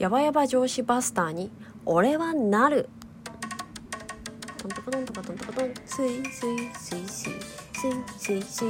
ヤバヤバ上司バスターに俺はなる。トントコトントコトントコトン。スイスイスイスイ。スイスイスイ。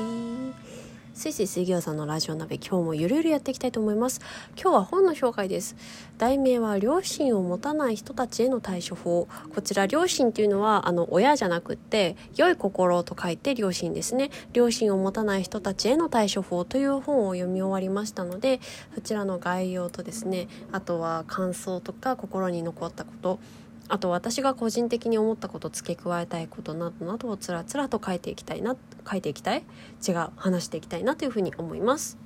スイスイ水餃子のラジオ鍋今日もゆるゆるやっていきたいと思います。今日は本の紹介です。題名は良心を持たない人たちへの対処法。こちら良心っていうのはあの親じゃなくって良い心と書いて良心ですね。良心を持たない人たちへの対処法という本を読み終わりましたのでそちらの概要とですねあとは感想とか心に残ったことあと私が個人的に思ったこと付け加えたいことなどなどをつらつらと書いていきたいな書いていきたい違う話していきたいなというふうに思います。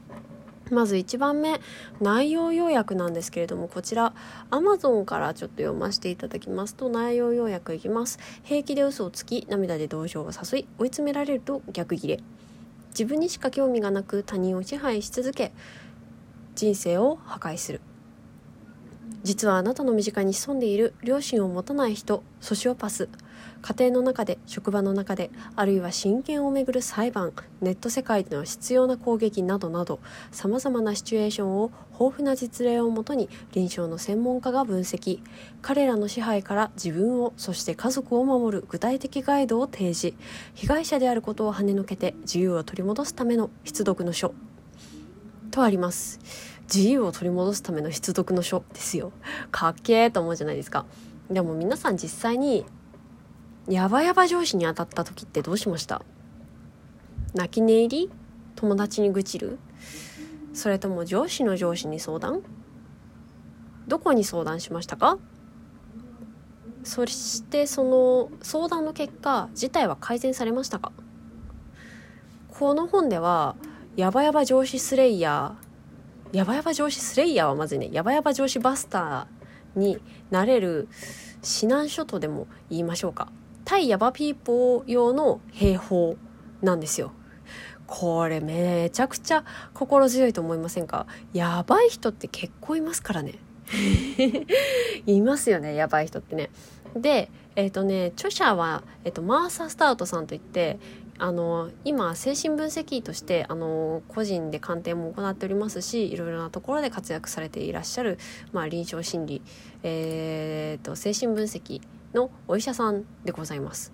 まず1番目内容要約なんですけれどもこちら Amazon からちょっと読ませていただきますと内容要約いきます。平気で嘘をつき涙で同情を誘い追い詰められると逆ギレ。自分にしか興味がなく他人を支配し続け人生を破壊する。実はあなたの身近に潜んでいる両親を持たない人ソシオパス家庭の中で職場の中であるいは親権をめぐる裁判ネット世界での執拗な攻撃などなどさまざまなシチュエーションを豊富な実例をもとに臨床の専門家が分析彼らの支配から自分をそして家族を守る具体的ガイドを提示被害者であることを跳ねのけて自由を取り戻すための必読の書とあります。自由を取り戻すための必読の書ですよ。かっけーと思うじゃないですか。でも皆さん実際にヤバヤバ上司に当たった時ってどうしました？泣き寝入り？友達に愚痴る？それとも上司の上司に相談？どこに相談しましたか？そしてその相談の結果事態は改善されましたか？この本ではヤバヤバ上司スレイヤーヤバヤバ上司スレイヤーはまずね。ヤバヤバ上司バスターになれる指南書とでも言いましょうか。対ヤバピーポー用の兵法なんですよ。これめちゃくちゃ心強いと思いませんか？やばい人って結構いますからね。いますよねやばい人ってね。でえっ、ー、とね著者は、えーと、マーサ・スタートさんといってあの今精神分析医としてあの個人で鑑定も行っておりますしいろいろなところで活躍されていらっしゃる、まあ、臨床心理、えーと、精神分析のお医者さんでございます。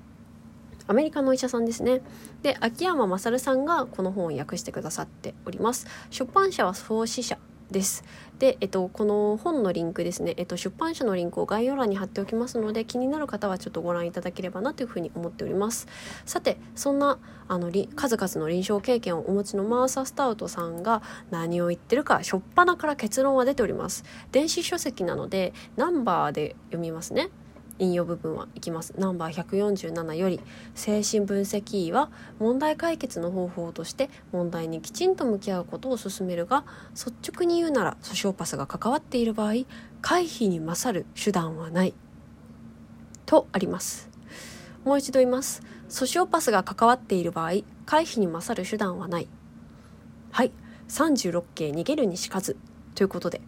アメリカのお医者さんですね。で、秋山勝さんがこの本を訳してくださっております。出版社は創始者です。で、えっと、この本のリンクですね、えっと、出版社のリンクを概要欄に貼っておきますので気になる方はちょっとご覧いただければなというふうに思っております。さてそんなあの数々の臨床経験をお持ちのマーサ・スタウトさんが何を言ってるか初っ端から結論は出ております。電子書籍なのでナンバーで読みますね。引用部分はいきます。ナンバー147より精神分析医は問題解決の方法として問題にきちんと向き合うことを勧めるが率直に言うならソシオパスが関わっている場合回避に勝る手段はない。とあります。もう一度言います。ソシオパスが関わっている場合回避に勝る手段はない。はい。36系逃げるにしかず。ということで。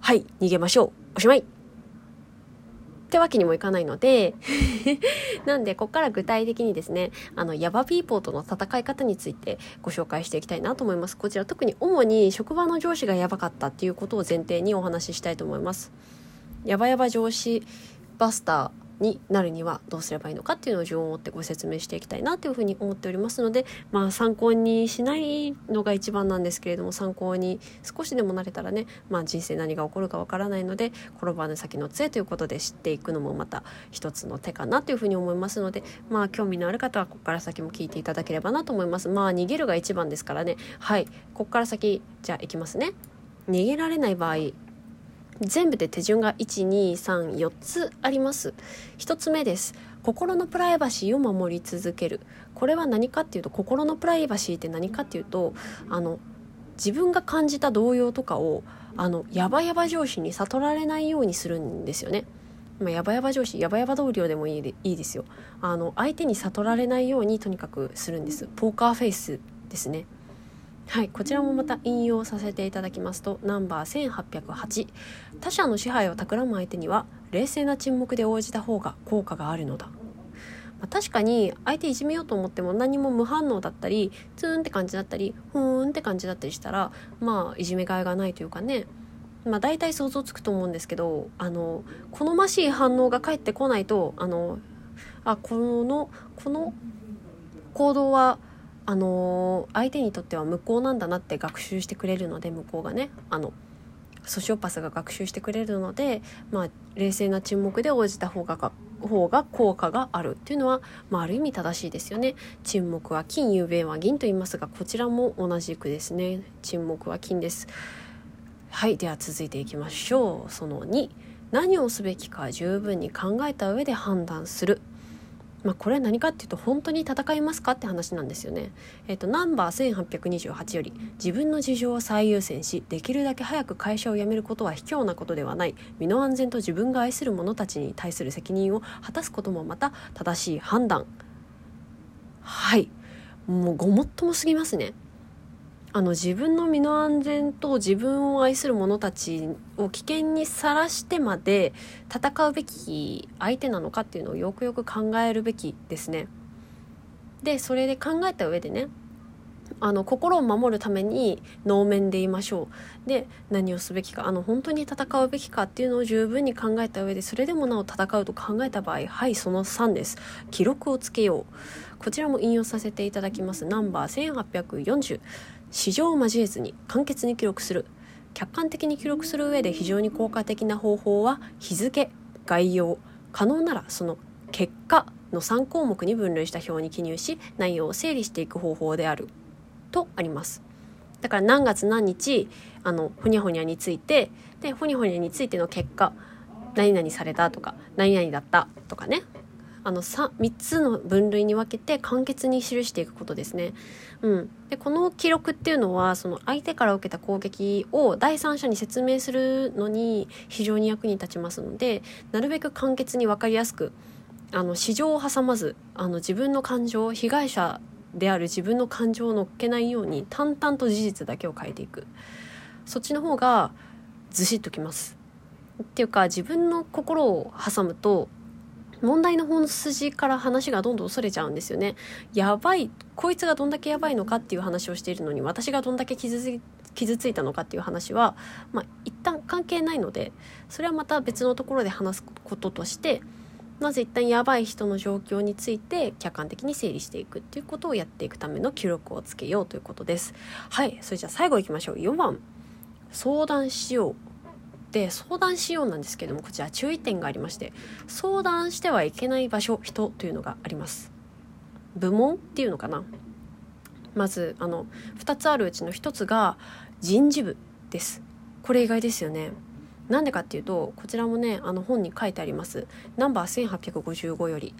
はい。逃げましょう。おしまい。ってわけにもいかないので なんでここから具体的にですねあのヤバピーポーとの戦い方についてご紹介していきたいなと思います。こちら特に主に職場の上司がヤバかったっていうことを前提にお話ししたいと思います。ヤバヤバ上司バスター。になるにはどうすればいいのかっていうのを順を追ってご説明していきたいなというふうに思っておりますのでまあ参考にしないのが一番なんですけれども参考に少しでもなれたらね、まあ、人生何が起こるかわからないので転ばぬ先の杖ということで知っていくのもまた一つの手かなというふうに思いますのでまあ興味のある方はここから先も聞いていただければなと思います。まあ逃げるが一番ですからね。はい。ここから先じゃあいきますね。逃げられない場合全部で手順が1234つあります。1つ目です。心のプライバシーを守り続ける。これは何かっていうと心のプライバシーって何かっていうとあの自分が感じた動揺とかをあのヤバヤバ上司に悟られないようにするんですよね。まあ、ヤバヤバ上司ヤバヤバ同僚でもいいでいいですよ。あの相手に悟られないようにとにかくするんです。ポーカーフェイスですね。はいこちらもまた引用させていただきますとナンバー1808他者の支配を企む相手には冷静な沈黙で応じた方が効果があるのだ、まあ、確かに相手いじめようと思っても何も無反応だったりツーンって感じだったりふーんって感じだったりしたらまあいじめがいがないというかね。まあ、大体想像つくと思うんですけどあの好ましい反応が返ってこないとあのあこのこの行動はあの相手にとっては無効なんだなって学習してくれるので向こうがねあのソシオパスが学習してくれるので、まあ、冷静な沈黙で応じた方が方が効果があるっていうのは、まあ、ある意味正しいですよね。沈黙は金雄弁は銀と言いますがこちらも同じくですね。沈黙は金です。はいでは続いていきましょう。その2何をすべきか十分に考えた上で判断する。まあ、これは何かっていうと本当に戦いますかって話なんですよね。えっ、ー、とナンバー1828より自分の事情を最優先しできるだけ早く会社を辞めることは卑怯なことではない身の安全と自分が愛する者たちに対する責任を果たすこともまた正しい判断はいもうごもっともすぎますね。あの自分の身の安全と自分を愛する者たちを危険にさらしてまで戦うべき相手なのかっていうのをよくよく考えるべきですね。でそれで考えた上でねあの心を守るために能面でいましょう。で何をすべきかあの本当に戦うべきかっていうのを十分に考えた上でそれでもなお戦うと考えた場合はいその3です。記録をつけよう。こちらも引用させていただきます。ナンバー1840市場を交えずに簡潔に記録する。客観的に記録する上で非常に効果的な方法は日付概要可能ならその結果の3項目に分類した表に記入し内容を整理していく方法である。とあります。だから何月何日あのほにゃほにゃについてでほにゃほにゃについての結果何々されたとか何々だったとかね。あの 3, 3つの分類に分けて簡潔に記していくことですね。うん、でこの記録っていうのはその相手から受けた攻撃を第三者に説明するのに非常に役に立ちますのでなるべく簡潔に分かりやすくあの市場を挟まずあの自分の感情被害者である自分の感情を乗っけないように淡々と事実だけを変えていくそっちの方がずしっときます。っていうか自分の心を挟むと問題の本筋から話がどんどんそれちゃうんですよね。やばいこいつがどんだけやばいのかっていう話をしているのに私がどんだけ傷つ傷ついたのかっていう話は、まあ、一旦関係ないのでそれはまた別のところで話すこととしてまず一旦やばい人の状況について客観的に整理していくっていうことをやっていくための記録をつけようということです。はいそれじゃあ最後いきましょう4番相談しようで相談しようなんですけどもこちら注意点がありまして相談してはいけない場所人というのがあります。部門っていうのかな。まずあの2つあるうちの1つが人事部です。これ意外ですよね。なんでかっていうとこちらもねあの本に書いてあります。ナンバー1855より。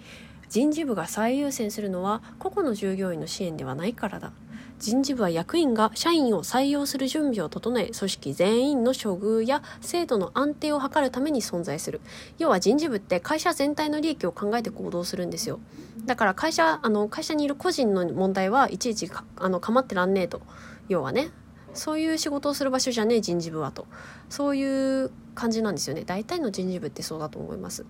人事部が最優先するのは個々の従業員の支援ではないからだ。人事部は役員が社員を採用する準備を整え組織全員の処遇や制度の安定を図るために存在する。要は人事部って会社全体の利益を考えて行動するんですよ。だから会社あの会社にいる個人の問題はいちいちかあの構ってらんねえと。要はねそういう仕事をする場所じゃねえ人事部はと。そういう感じなんですよね。大体の人事部ってそうだと思います。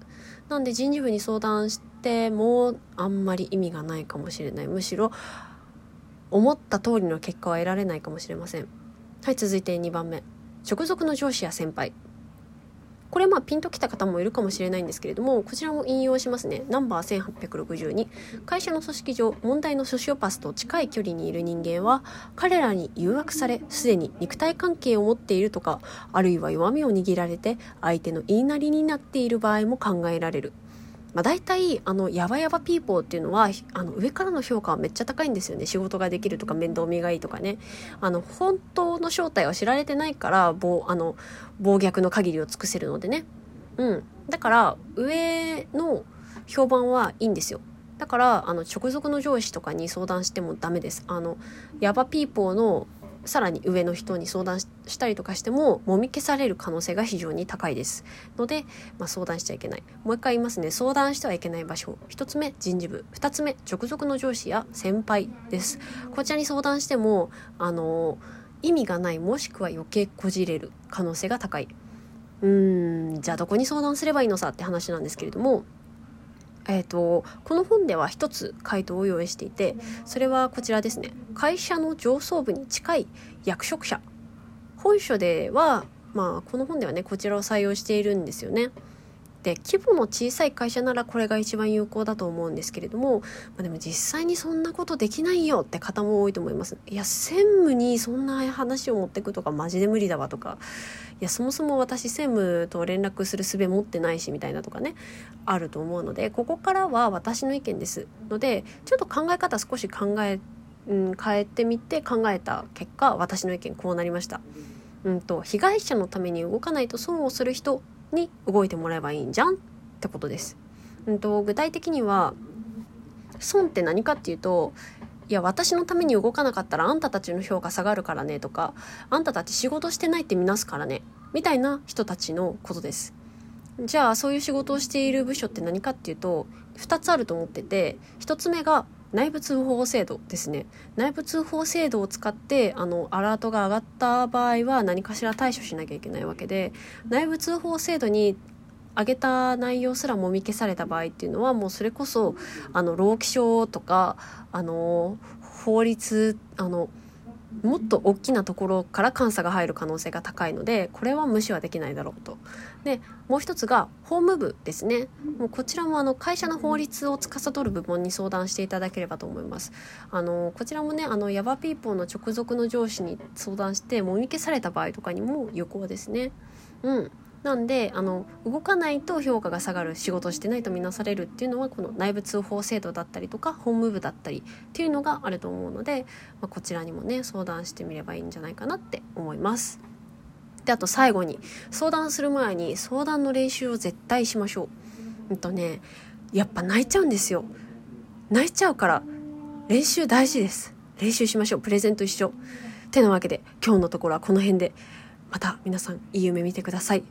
なんで人事部に相談してもあんまり意味がないかもしれない。むしろ思った通りの結果は得られないかもしれません。はい続いて2番目。直属の上司や先輩。これまあピンときた方もいるかもしれないんですけれどもこちらも引用しますね。ナンバー1862会社の組織上問題のソシオパスと近い距離にいる人間は彼らに誘惑されすでに肉体関係を持っているとかあるいは弱みを握られて相手の言いなりになっている場合も考えられる。まあ、大体あのヤバヤバピーポーっていうのはあの上からの評価はめっちゃ高いんですよね。仕事ができるとか面倒見がいいとかね。あの本当の正体は知られてないから暴あの暴虐の限りを尽くせるのでね。うん。だから上の評判はいいんですよ。だからあの直属の上司とかに相談してもダメです。あのヤバピーポーのさらに上の人に相談したりとかしてももみ消される可能性が非常に高いです。ので、まあ、相談しちゃいけない。もう一回言いますね。相談してはいけない場所1つ目。人事部2つ目直属の上司や先輩です。こちらに相談してもあの意味がないもしくは余計こじれる可能性が高い。うーんじゃあどこに相談すればいいのさって話なんですけれどもえーと、この本では1つ回答を用意していてそれはこちらですね会社の上層部に近い役職者本書ではまあこの本ではねこちらを採用しているんですよね。で規模の小さい会社ならこれが一番有効だと思うんですけれども、まあ、でも実際にそんなことできないよって方も多いと思いますいや専務にそんな話を持ってくとかマジで無理だわとかいやそもそも私専務と連絡する術持ってないしみたいなとかねあると思うのでここからは私の意見ですのでちょっと考え方少し考え、うん、変えてみて考えた結果私の意見こうなりました。うんと被害者のために動かないと損をする人に動いてもらえばいいんじゃんってことです。うんと、具体的には損って何かっていうといや私のために動かなかったらあんたたちの評価下がるからねとかあんたたち仕事してないって見なすからねみたいな人たちのことです。じゃあそういう仕事をしている部署って何かっていうと2つあると思ってて1つ目が内部通報制度ですね。内部通報制度を使ってあのアラートが上がった場合は何かしら対処しなきゃいけないわけで内部通報制度に上げた内容すらもみ消された場合っていうのはもうそれこそあの労基署とかあの法律あのもっと大きなところから監査が入る可能性が高いのでこれは無視はできないだろうと。でもう一つが法務部ですね。もうこちらもあの会社の法律を司る部門に相談していただければと思います。あのこちらもねあのヤバピーポーの直属の上司に相談してもみ消された場合とかにも有効ですね。うんなんであの動かないと評価が下がる仕事してないとみなされるっていうのはこの内部通報制度だったりとか法務部だったりっていうのがあると思うので、まあ、こちらにもね相談してみればいいんじゃないかなって思います。であと最後に相談する前に相談の練習を絶対しましょう。うんとねやっぱ泣いちゃうんですよ。泣いちゃうから練習大事です。練習しましょう。プレゼント一緒。てなわけで今日のところはこの辺でまた皆さんいい夢見てください。